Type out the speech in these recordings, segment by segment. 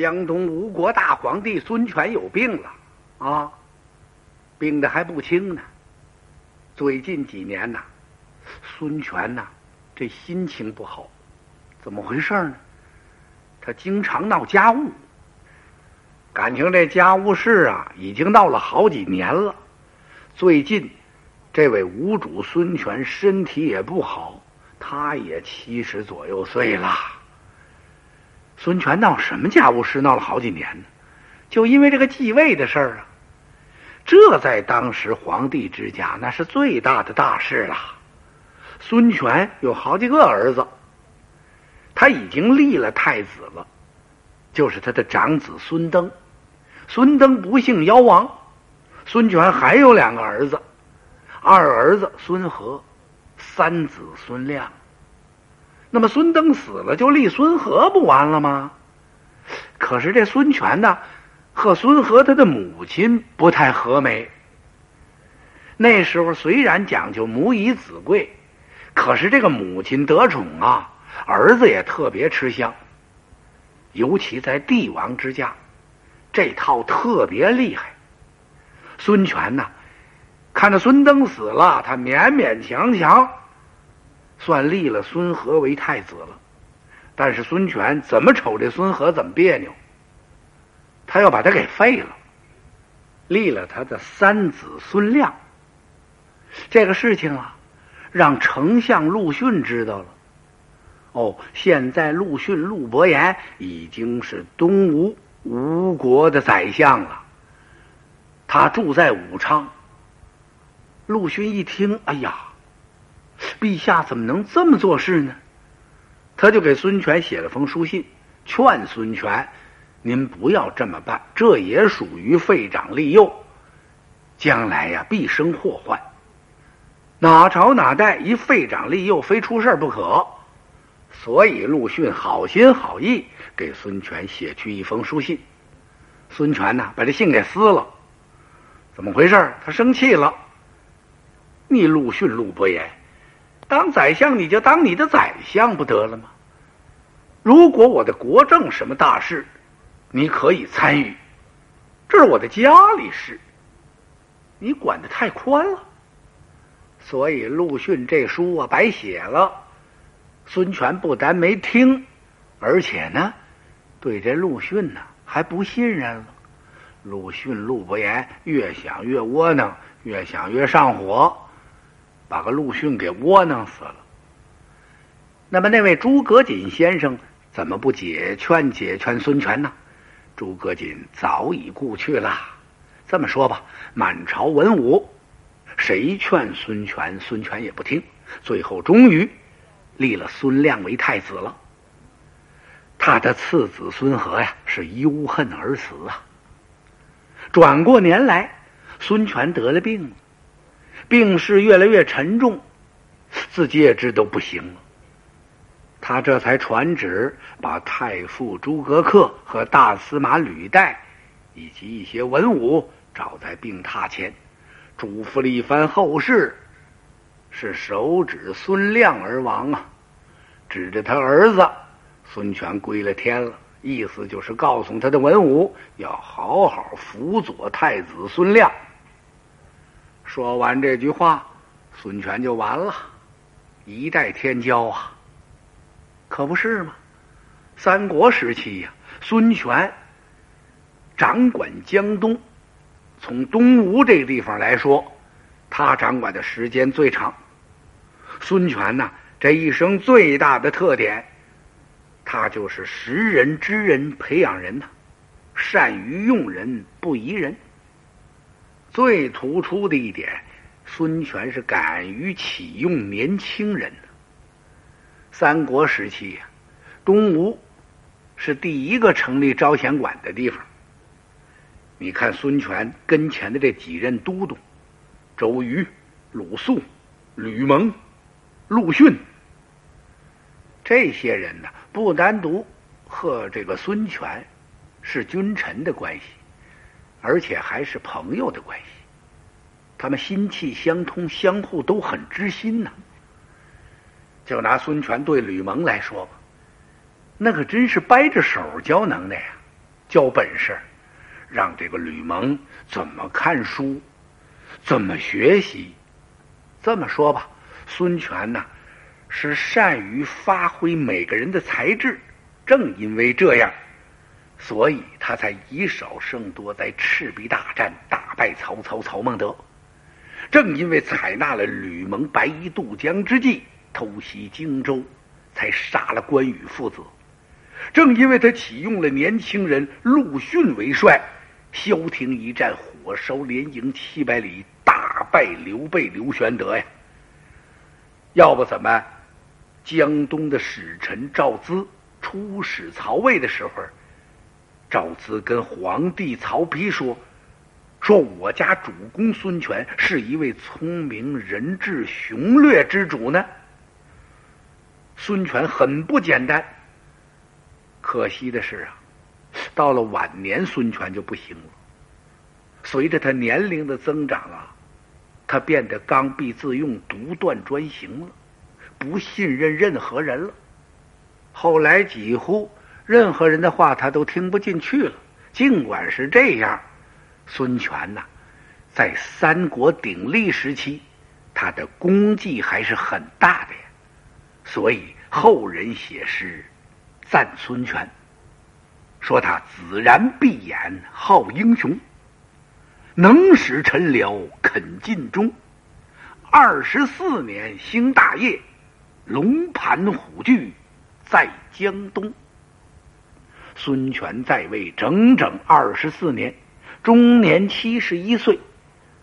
江东吴国大皇帝孙权有病了，啊，病的还不轻呢。最近几年呐，孙权呐，这心情不好，怎么回事呢？他经常闹家务，感情这家务事啊，已经闹了好几年了。最近，这位吴主孙权身体也不好，他也七十左右岁了。孙权闹什么家务事闹了好几年呢？就因为这个继位的事儿啊，这在当时皇帝之家那是最大的大事了。孙权有好几个儿子，他已经立了太子了，就是他的长子孙登。孙登不幸夭亡，孙权还有两个儿子，二儿子孙和，三子孙亮。那么孙登死了，就立孙和不完了吗？可是这孙权呢，和孙和他的母亲不太和美。那时候虽然讲究母以子贵，可是这个母亲得宠啊，儿子也特别吃香。尤其在帝王之家，这套特别厉害。孙权呢，看着孙登死了，他勉勉强强。算立了孙和为太子了，但是孙权怎么瞅这孙和怎么别扭，他要把他给废了，立了他的三子孙亮。这个事情啊，让丞相陆逊知道了。哦，现在陆逊陆伯言已经是东吴吴国的宰相了，他住在武昌。陆逊一听，哎呀！陛下怎么能这么做事呢？他就给孙权写了封书信，劝孙权：“您不要这么办，这也属于废长立幼，将来呀必生祸患。哪朝哪代一废长立幼，非出事不可。”所以陆逊好心好意给孙权写去一封书信。孙权呢，把这信给撕了。怎么回事？他生气了。你陆逊陆伯言。当宰相，你就当你的宰相不得了吗？如果我的国政什么大事，你可以参与，这是我的家里事，你管的太宽了。所以陆逊这书啊白写了。孙权不但没听，而且呢，对这陆逊呢还不信任了。陆逊陆伯言越想越窝囊，越想越上火。把个陆逊给窝囊死了。那么那位诸葛瑾先生怎么不解劝解劝孙权呢？诸葛瑾早已故去了。这么说吧，满朝文武谁劝孙权，孙权也不听。最后终于立了孙亮为太子了。他的次子孙和呀，是忧恨而死啊。转过年来，孙权得了病。病势越来越沉重，自己也知都不行了。他这才传旨，把太傅诸葛恪和大司马吕岱以及一些文武找在病榻前，嘱咐了一番后事，是手指孙亮而亡啊，指着他儿子孙权归了天了，意思就是告诉他的文武要好好辅佐太子孙亮。说完这句话，孙权就完了，一代天骄啊！可不是吗？三国时期呀，孙权掌管江东，从东吴这个地方来说，他掌管的时间最长。孙权呢，这一生最大的特点，他就是识人知人，培养人呐，善于用人，不疑人。最突出的一点，孙权是敢于启用年轻人。三国时期呀，东吴是第一个成立招贤馆的地方。你看孙权跟前的这几任都督，周瑜、鲁肃、吕蒙、陆逊，这些人呢，不单独和这个孙权是君臣的关系。而且还是朋友的关系，他们心气相通，相互都很知心呐。就拿孙权对吕蒙来说吧，那可真是掰着手教能耐呀。教本事，让这个吕蒙怎么看书，怎么学习。这么说吧，孙权呢是善于发挥每个人的才智，正因为这样，所以他才以少胜多，在赤壁大战打败曹操曹孟德。正因为采纳了吕蒙白衣渡江之计，偷袭荆州，才杀了关羽父子。正因为他启用了年轻人陆逊为帅，萧亭一战火烧连营七百里，大败刘备刘玄德呀。要不怎么，江东的使臣赵咨出使曹魏的时候，赵咨跟皇帝曹丕说：“说我家主公孙权是一位聪明仁智雄略之主呢。”孙权很不简单。可惜的是啊，到了晚年，孙权就不行了。随着他年龄的增长啊，他变得刚愎自用、独断专行了，不信任任何人了。后来几乎任何人的话他都听不进去了。尽管是这样，孙权呐，在三国鼎立时期，他的功绩还是很大的呀。所以后人写诗。赞孙权，说他子然闭眼好英雄，能使臣僚肯尽忠，二十四年兴大业，龙盘虎踞在江东。孙权在位整整二十四年，终年七十一岁，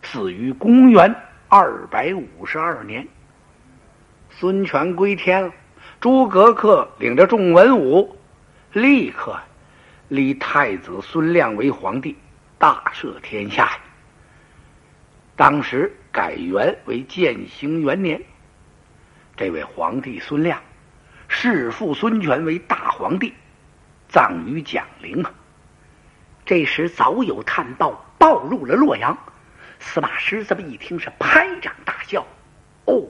死于公元二百五十二年。孙权归天了。诸葛恪领着众文武，立刻立太子孙亮为皇帝，大赦天下。当时改元为建兴元年。这位皇帝孙亮，弑父孙权为大皇帝，葬于蒋陵啊。这时早有探报报入了洛阳，司马师这么一听是拍掌大笑：“哦，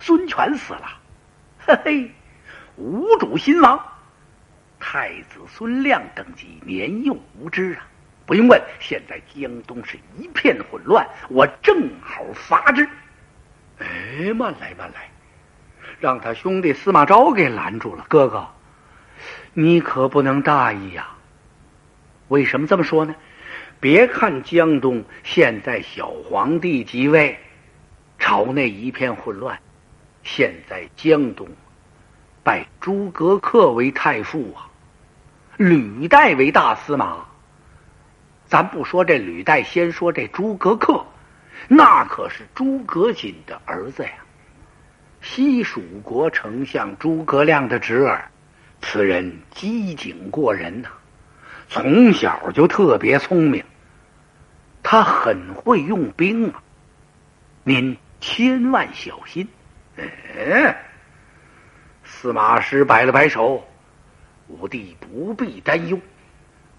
孙权死了。”嘿嘿，无主新王，太子孙亮等级，年幼无知啊！不用问，现在江东是一片混乱，我正好伐之。哎，慢来慢来，让他兄弟司马昭给拦住了。哥哥，你可不能大意呀！为什么这么说呢？别看江东现在小皇帝即位，朝内一片混乱。现在江东拜诸葛恪为太傅啊，吕带为大司马。咱不说这吕带，先说这诸葛恪，那可是诸葛瑾的儿子呀，西蜀国丞相诸葛亮的侄儿。此人机警过人呐，从小就特别聪明，他很会用兵啊。您千万小心。嗯，司马师摆了摆手，武帝不必担忧，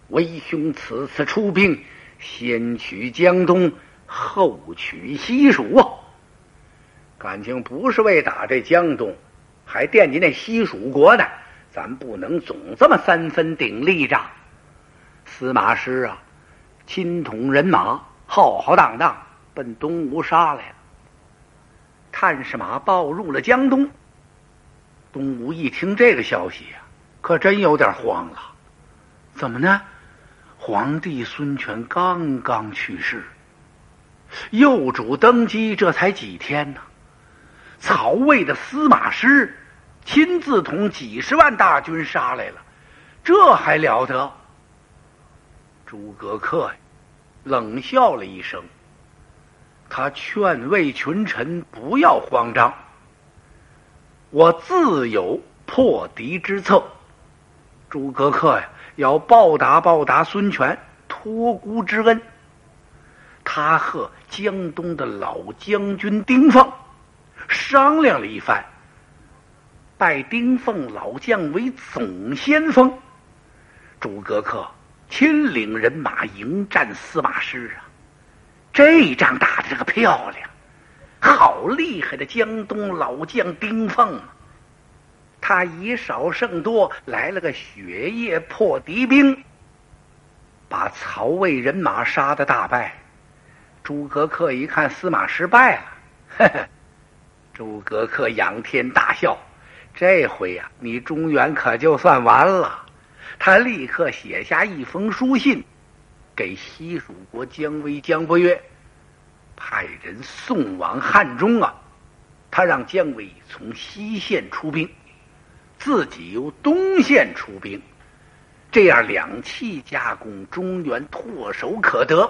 为兄此次出兵，先取江东，后取西蜀啊！感情不是为打这江东，还惦记那西蜀国呢。咱不能总这么三分鼎立着。司马师啊，亲统人马，浩浩荡荡奔东吴杀来了。探视马报入了江东。东吴一听这个消息呀，可真有点慌了。怎么呢？皇帝孙权刚刚去世，幼主登基这才几天呢？曹魏的司马师亲自统几十万大军杀来了，这还了得？诸葛恪冷笑了一声。他劝慰群臣不要慌张，我自有破敌之策。诸葛恪呀，要报答报答孙权托孤之恩。他和江东的老将军丁奉商量了一番，拜丁奉老将为总先锋。诸葛恪亲领人马迎战司马师啊。这一仗打的这个漂亮，好厉害的江东老将丁奉啊！他以少胜多，来了个雪夜破敌兵，把曹魏人马杀的大败。诸葛恪一看司马失败了，呵呵，诸葛恪仰天大笑：“这回呀，你中原可就算完了。”他立刻写下一封书信，给西蜀国姜维、姜伯约，派人送往汉中啊。他让姜维从西线出兵，自己由东线出兵，这样两气夹攻，中原唾手可得。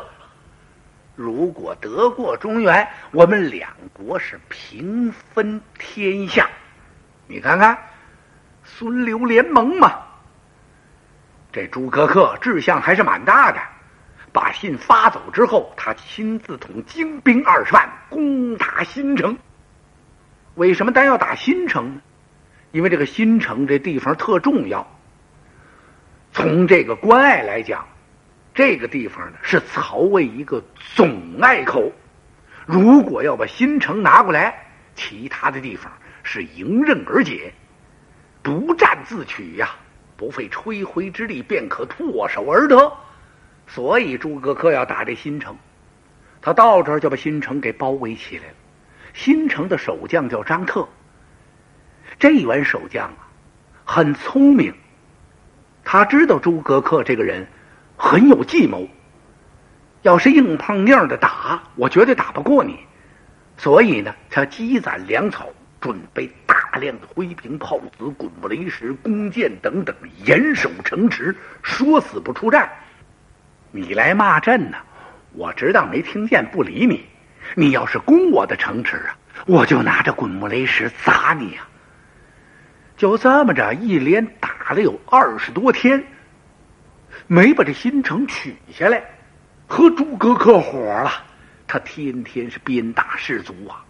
如果得过中原，我们两国是平分天下。你看看，孙刘联盟嘛。这诸葛恪志向还是蛮大的。把信发走之后，他亲自统精兵二十万攻打新城。为什么单要打新城呢？因为这个新城这地方特重要。从这个关隘来讲，这个地方呢是曹魏一个总隘口。如果要把新城拿过来，其他的地方是迎刃而解，不战自取呀。不费吹灰之力便可唾手而得，所以诸葛恪要打这新城。他到这儿就把新城给包围起来了。新城的守将叫张特，这员守将啊，很聪明。他知道诸葛恪这个人很有计谋，要是硬碰硬的打，我绝对打不过你。所以呢，他积攒粮草，准备大。量的灰瓶、炮子、滚木雷石、弓箭等等，严守城池，说死不出战。你来骂阵呢，我知道没听见，不理你。你要是攻我的城池啊，我就拿着滚木雷石砸你呀。就这么着，一连打了有二十多天，没把这新城取下来，和诸葛恪火了。他天天是鞭打士卒啊。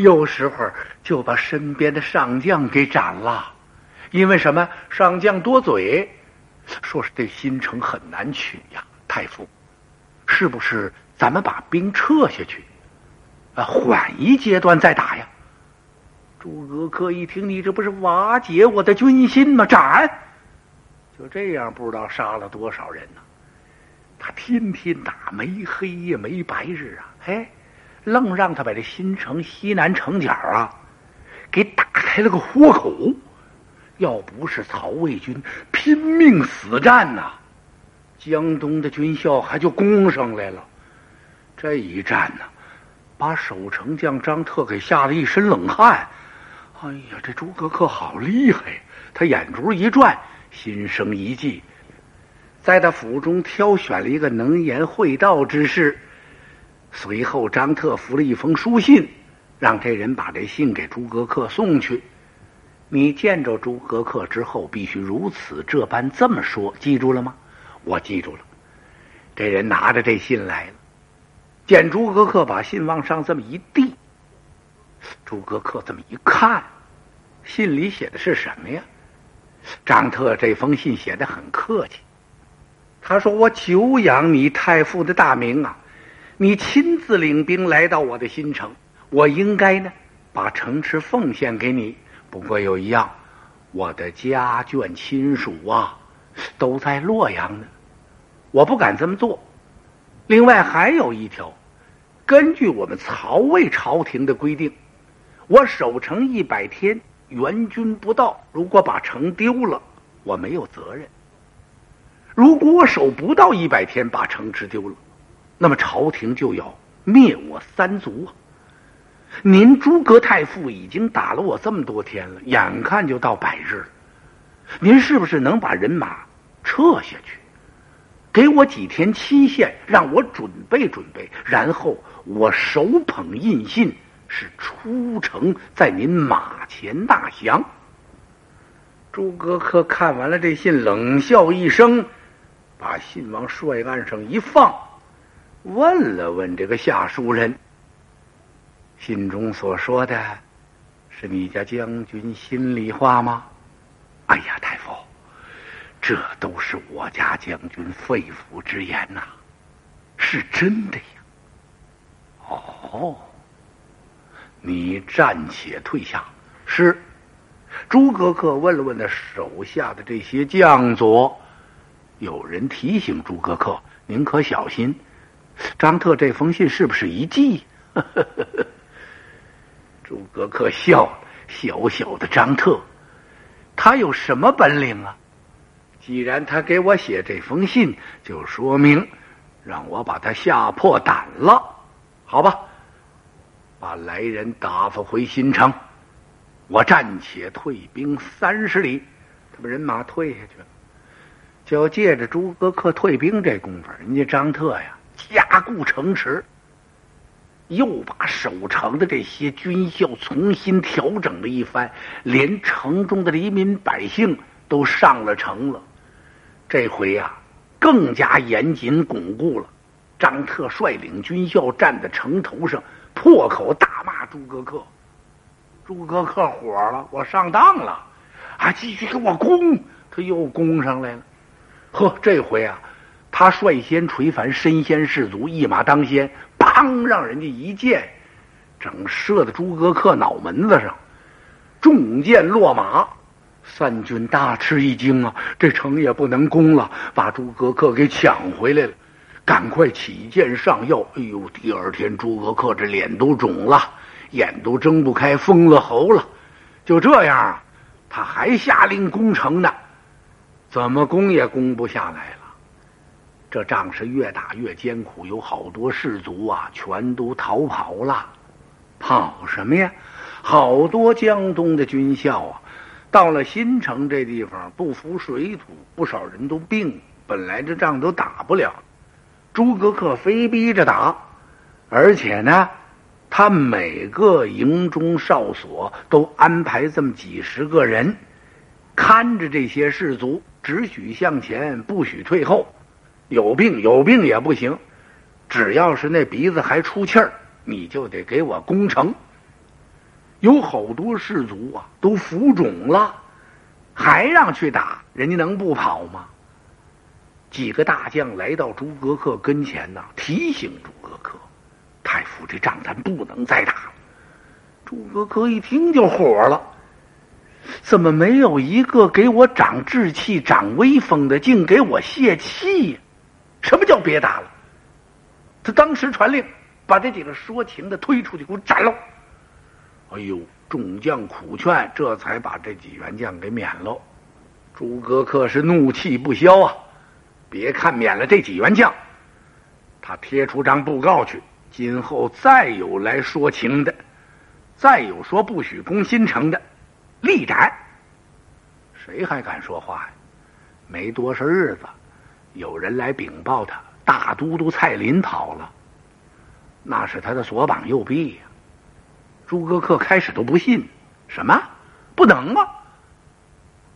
有时候就把身边的上将给斩了，因为什么？上将多嘴，说是这新城很难取呀。太傅，是不是咱们把兵撤下去，啊，缓一阶段再打呀？诸葛恪一听，你这不是瓦解我的军心吗？斩！就这样，不知道杀了多少人呢。他天天打，没黑夜，没白日啊，嘿。愣让他把这新城西南城角啊，给打开了个豁口。要不是曹魏军拼命死战呐，江东的军校还就攻上来了。这一战呢，把守城将张特给吓了一身冷汗。哎呀，这诸葛恪好厉害！他眼珠一转，心生一计，在他府中挑选了一个能言会道之士。随后，张特扶了一封书信，让这人把这信给诸葛恪送去。你见着诸葛恪之后，必须如此这般这么说，记住了吗？我记住了。这人拿着这信来了，见诸葛恪把信往上这么一递，诸葛恪这么一看，信里写的是什么呀？张特这封信写的很客气，他说：“我久仰你太傅的大名啊。”你亲自领兵来到我的新城，我应该呢把城池奉献给你。不过有一样，我的家眷亲属啊都在洛阳呢，我不敢这么做。另外还有一条，根据我们曹魏朝廷的规定，我守城一百天，援军不到，如果把城丢了，我没有责任。如果我守不到一百天，把城池丢了。那么朝廷就要灭我三族啊！您诸葛太傅已经打了我这么多天了，眼看就到百日了，您是不是能把人马撤下去，给我几天期限，让我准备准备，然后我手捧印信，是出城在您马前纳降。诸葛恪看完了这信，冷笑一声，把信往帅案上一放。问了问这个下书人，信中所说的，是你家将军心里话吗？哎呀，太傅，这都是我家将军肺腑之言呐，是真的呀。哦，你暂且退下。是，诸葛恪问了问那手下的这些将佐，有人提醒诸葛恪：“您可小心，张特这封信是不是一计？” 诸葛恪笑了：“小小的张特，他有什么本领啊？既然他给我写这封信，就说明让我把他吓破胆了。好吧，把来人打发回新城，我暂且退兵三十里。他把人马退下去了。”就借着诸葛恪退兵这功夫，人家张特呀加固城池，又把守城的这些军校重新调整了一番，连城中的黎民百姓都上了城了。这回呀，更加严谨巩固了。张特率领军校站在城头上，破口大骂诸葛恪。诸葛恪火了，我上当了，啊，继续给我攻！他又攻上来了。呵，这回啊，他率先垂范，身先士卒，一马当先，砰！让人家一箭，整射在诸葛恪脑门子上，中箭落马。三军大吃一惊啊！这城也不能攻了，把诸葛恪给抢回来了，赶快起箭上药。哎呦，第二天诸葛恪这脸都肿了，眼都睁不开，封了喉了。就这样，他还下令攻城呢。怎么攻也攻不下来了，这仗是越打越艰苦，有好多士卒啊，全都逃跑了。跑什么呀？好多江东的军校啊，到了新城这地方不服水土，不少人都病。本来这仗都打不了，诸葛恪非逼着打，而且呢，他每个营中哨所都安排这么几十个人，看着这些士卒。只许向前，不许退后。有病有病也不行，只要是那鼻子还出气儿，你就得给我攻城。有好多士卒啊，都浮肿了，还让去打，人家能不跑吗？几个大将来到诸葛恪跟前呐，提醒诸葛恪：“太傅，这仗咱不能再打了。”诸葛恪一听就火了。怎么没有一个给我长志气、长威风的，竟给我泄气呀？什么叫别打了？他当时传令，把这几个说情的推出去，给我斩了。哎呦，众将苦劝，这才把这几员将给免了。诸葛恪是怒气不消啊！别看免了这几员将，他贴出张布告去，今后再有来说情的，再有说不许攻新城的。立斩！谁还敢说话呀？没多少日子，有人来禀报他，大都督蔡林跑了。那是他的左膀右臂呀。诸葛恪开始都不信，什么不能啊？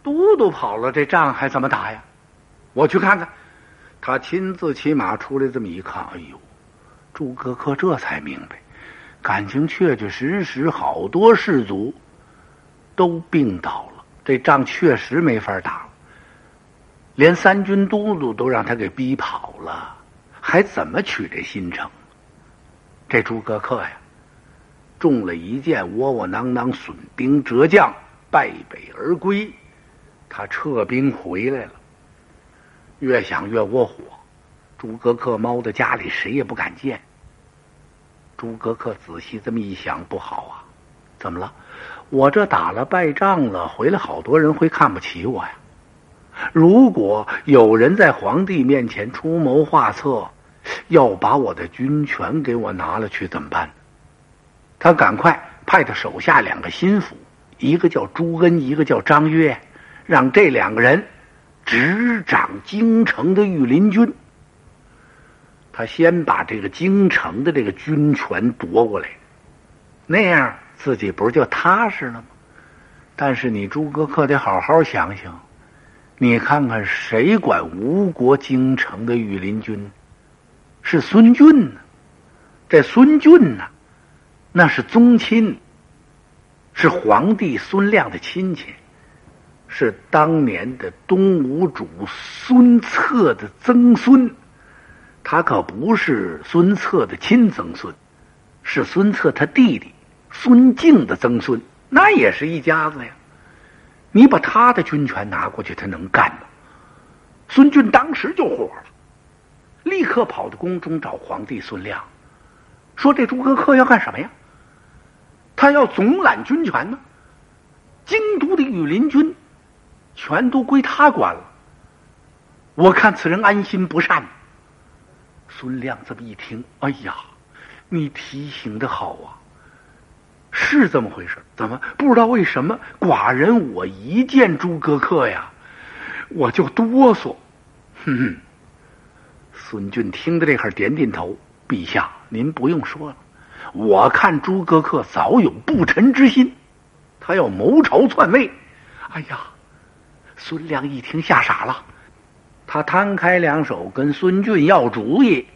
都督跑了，这仗还怎么打呀？我去看看。他亲自骑马出来，这么一看，哎呦，诸葛恪这才明白，感情确确实实好多士卒。都病倒了，这仗确实没法打了。连三军都督都让他给逼跑了，还怎么取这新城？这诸葛恪呀，中了一箭，窝窝囊囊，损兵折将，败北而归。他撤兵回来了，越想越窝火。诸葛恪猫在家里，谁也不敢见。诸葛恪仔细这么一想，不好啊，怎么了？我这打了败仗了，回来好多人会看不起我呀。如果有人在皇帝面前出谋划策，要把我的军权给我拿了去，怎么办？他赶快派他手下两个心腹，一个叫朱恩，一个叫张悦，让这两个人执掌京城的御林军。他先把这个京城的这个军权夺过来，那样。自己不是就踏实了吗？但是你诸葛恪得好好想想，你看看谁管吴国京城的御林军？是孙俊呢。这孙俊呢，那是宗亲，是皇帝孙亮的亲戚，是当年的东吴主孙策的曾孙。他可不是孙策的亲曾孙，是孙策他弟弟。孙敬的曾孙，那也是一家子呀。你把他的军权拿过去，他能干吗？孙俊当时就火了，立刻跑到宫中找皇帝孙亮，说：“这诸葛恪要干什么呀？他要总揽军权呢？京都的羽林军全都归他管了。我看此人安心不善。”孙亮这么一听，哎呀，你提醒的好啊！是这么回事？怎么不知道为什么？寡人我一见诸葛恪呀，我就哆嗦。哼哼。孙俊听到这会儿，点点头。陛下，您不用说了，我看诸葛恪早有不臣之心，他要谋朝篡位。哎呀，孙亮一听吓傻了，他摊开两手跟孙俊要主意。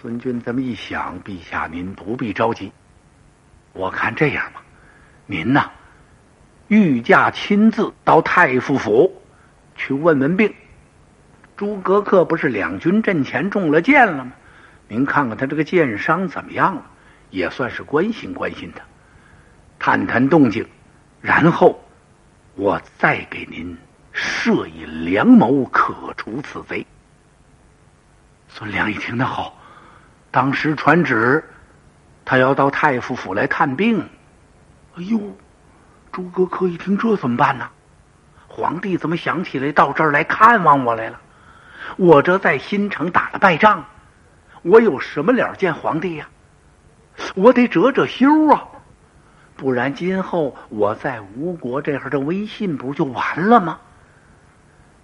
孙俊这么一想，陛下您不必着急。我看这样吧，您呐，御驾亲自到太傅府去问问病。诸葛恪不是两军阵前中了箭了吗？您看看他这个箭伤怎么样了，也算是关心关心他，探探动静，然后我再给您设以良谋，可除此贼。孙良一听，那好，当时传旨。他要到太傅府来探病，哎呦！诸葛恪一听，这怎么办呢？皇帝怎么想起来到这儿来看望我来了？我这在新城打了败仗，我有什么脸见皇帝呀？我得折折羞啊！不然今后我在吴国这儿的威信不就完了吗？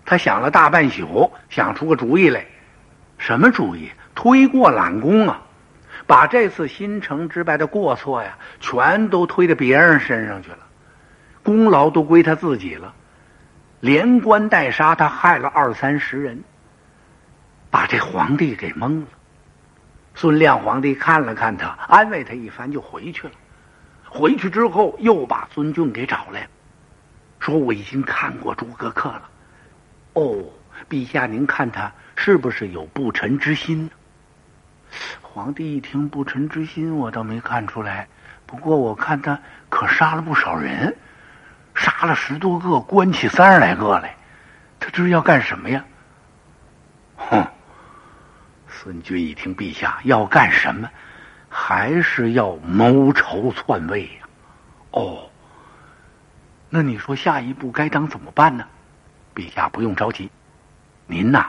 他想了大半宿，想出个主意来。什么主意？推过揽功啊！把这次新城之败的过错呀，全都推到别人身上去了，功劳都归他自己了，连关带杀，他害了二三十人，把这皇帝给蒙了。孙亮皇帝看了看他，安慰他一番，就回去了。回去之后，又把孙俊给找来，说：“我已经看过诸葛恪了。哦，陛下，您看他是不是有不臣之心？”皇帝一听不臣之心，我倒没看出来。不过我看他可杀了不少人，杀了十多个，关起三十来个来。他这是要干什么呀？哼！孙军一听，陛下要干什么？还是要谋朝篡位呀？哦，那你说下一步该当怎么办呢？陛下不用着急，您呐，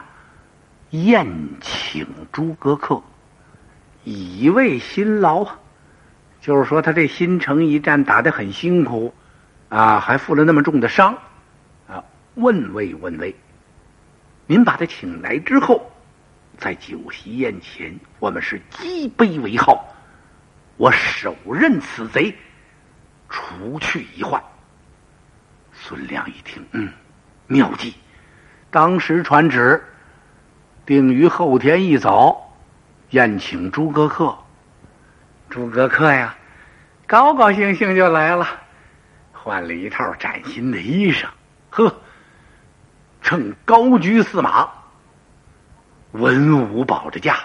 宴请诸葛恪。以慰辛劳，就是说他这新城一战打得很辛苦，啊，还负了那么重的伤，啊，问慰问慰。您把他请来之后，在酒席宴前，我们是击杯为号，我手刃此贼，除去一患。孙亮一听，嗯，妙计，当时传旨，定于后天一早。宴请诸葛恪，诸葛恪呀，高高兴兴就来了，换了一套崭新的衣裳，呵，乘高居驷马，文武保着驾，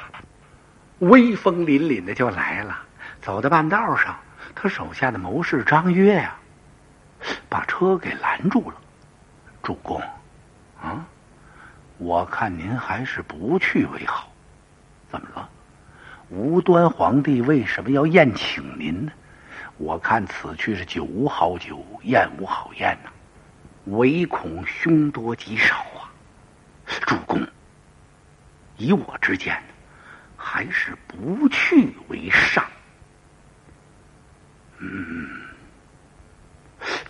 威风凛凛的就来了。走到半道上，他手下的谋士张约呀，把车给拦住了。主公，啊，我看您还是不去为好。怎么了？无端皇帝为什么要宴请您呢？我看此去是酒无好酒，宴无好宴呐，唯恐凶多吉少啊！主公，以我之见，还是不去为上。嗯，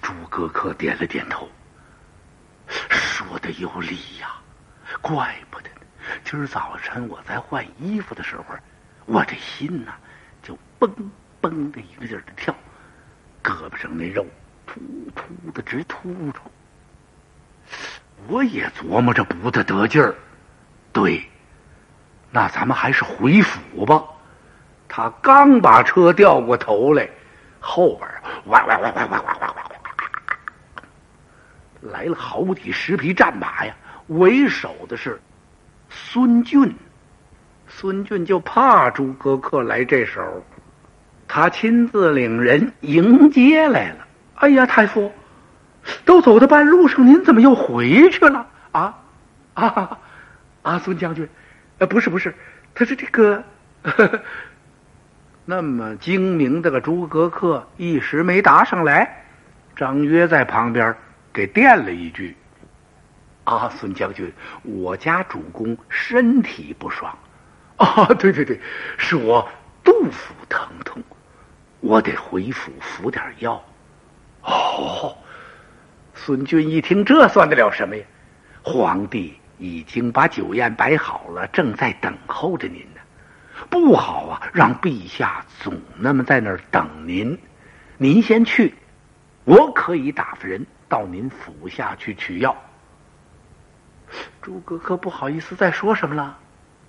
诸葛恪点了点头，说的有理呀，怪不得。今儿早晨我在换衣服的时候，我这心呐就嘣嘣的一个劲儿的跳，胳膊上那肉突突的直突出。我也琢磨着不大得劲儿，对，那咱们还是回府吧。他刚把车掉过头来，后边哇哇哇哇哇哇哇哇来了好几十匹战马呀，为首的是。孙俊，孙俊就怕诸葛恪来这手，他亲自领人迎接来了。哎呀，太傅，都走到半路上，您怎么又回去了啊？啊啊，孙将军，呃，不是不是，他是这个呵呵。那么精明的个诸葛恪一时没答上来，张约在旁边给垫了一句：“啊，孙将军，我家主公身体不爽。”啊，对对对，是我肚腹疼痛，我得回府服点药。哦，孙俊一听，这算得了什么呀？皇帝已经把酒宴摆好了，正在等候着您呢。不好啊，让陛下总那么在那儿等您。您先去，我可以打发人到您府下去取药。诸葛恪不好意思再说什么了，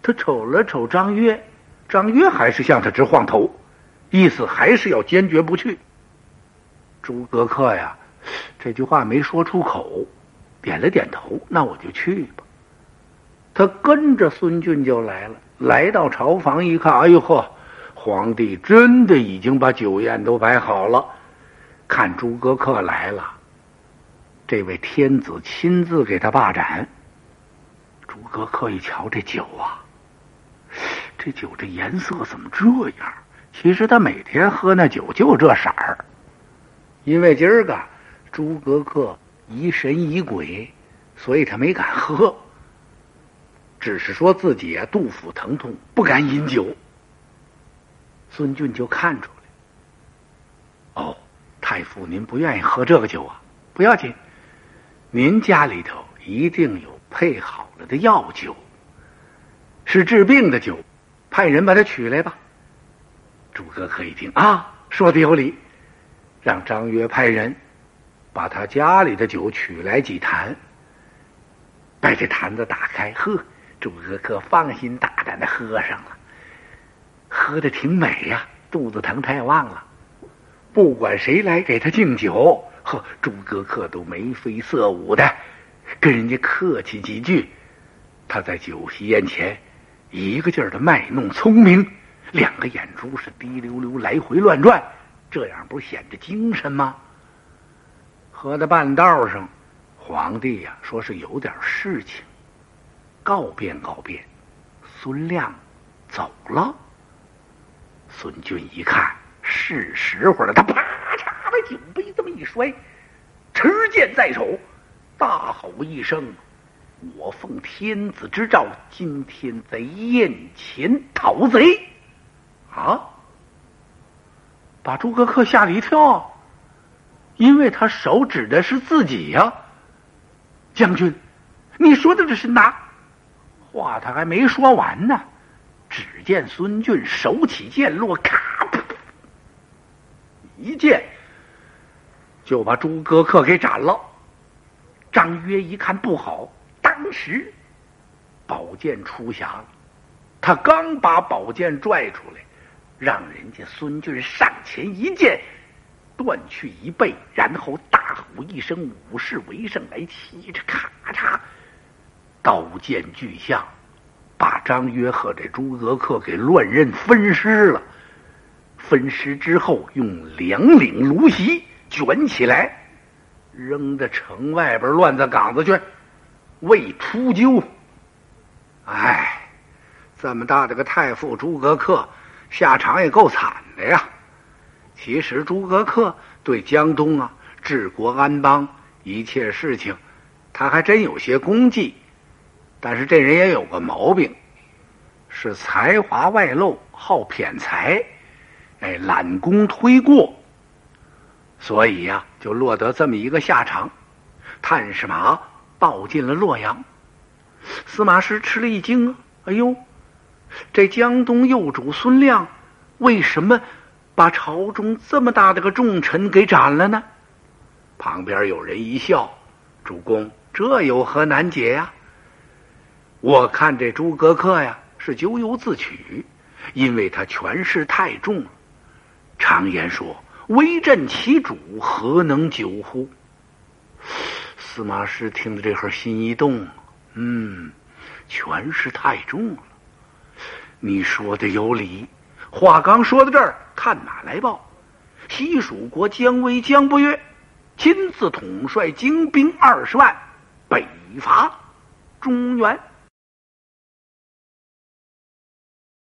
他瞅了瞅张约，张约还是向他直晃头，意思还是要坚决不去。诸葛恪呀，这句话没说出口，点了点头，那我就去吧。他跟着孙俊就来了。来到朝房一看，哎呦呵，皇帝真的已经把酒宴都摆好了。看诸葛恪来了，这位天子亲自给他霸盏。诸葛恪一瞧这酒啊，这酒这颜色怎么这样？其实他每天喝那酒就这色儿，因为今儿个诸葛恪疑神疑鬼，所以他没敢喝。只是说自己啊肚腹疼痛，不敢饮酒。孙俊就看出来，哦，太傅您不愿意喝这个酒啊？不要紧，您家里头一定有配好了的药酒，是治病的酒，派人把他取来吧。诸葛可一听啊，说的有理，让张约派人把他家里的酒取来几坛，把这坛子打开，喝。诸葛恪放心大胆的喝上了，喝的挺美呀，肚子疼他也忘了。不管谁来给他敬酒，呵，诸葛恪都眉飞色舞的跟人家客气几句。他在酒席宴前一个劲儿的卖弄聪明，两个眼珠是滴溜溜来回乱转，这样不显着精神吗？喝到半道上，皇帝呀说是有点事情。告别告别，孙亮走了。孙俊一看是时候了，他啪嚓把酒杯这么一摔，持剑在手，大吼一声：“我奉天子之诏，今天在宴前讨贼！”啊！把诸葛恪吓了一跳，因为他手指的是自己呀。将军，你说的这是哪？话他还没说完呢，只见孙俊手起剑落，咔，一剑就把诸葛恪给斩了。张约一看不好，当时宝剑出匣，他刚把宝剑拽出来，让人家孙俊上前一剑断去一背，然后大吼一声：“武士为胜！”来，骑着咔嚓。刀剑俱向，把张约和这诸葛恪给乱刃分尸了。分尸之后，用两领芦席卷起来，扔到城外边乱葬岗子去，为出究。哎，这么大的个太傅诸葛恪，下场也够惨的呀。其实诸葛恪对江东啊、治国安邦一切事情，他还真有些功绩。但是这人也有个毛病，是才华外露，好骗财，哎，揽功推过，所以呀，就落得这么一个下场。探视马抱进了洛阳，司马师吃了一惊啊！哎呦，这江东右主孙亮，为什么把朝中这么大的个重臣给斩了呢？旁边有人一笑：“主公，这有何难解呀？”我看这诸葛恪呀，是咎由自取，因为他权势太重了。常言说：“威震其主，何能久乎？”司马师听到这会儿，心一动，嗯，权势太重了。你说的有理。话刚说到这儿，看马来报，西蜀国姜维姜不约亲自统帅精兵二十万北伐。中原。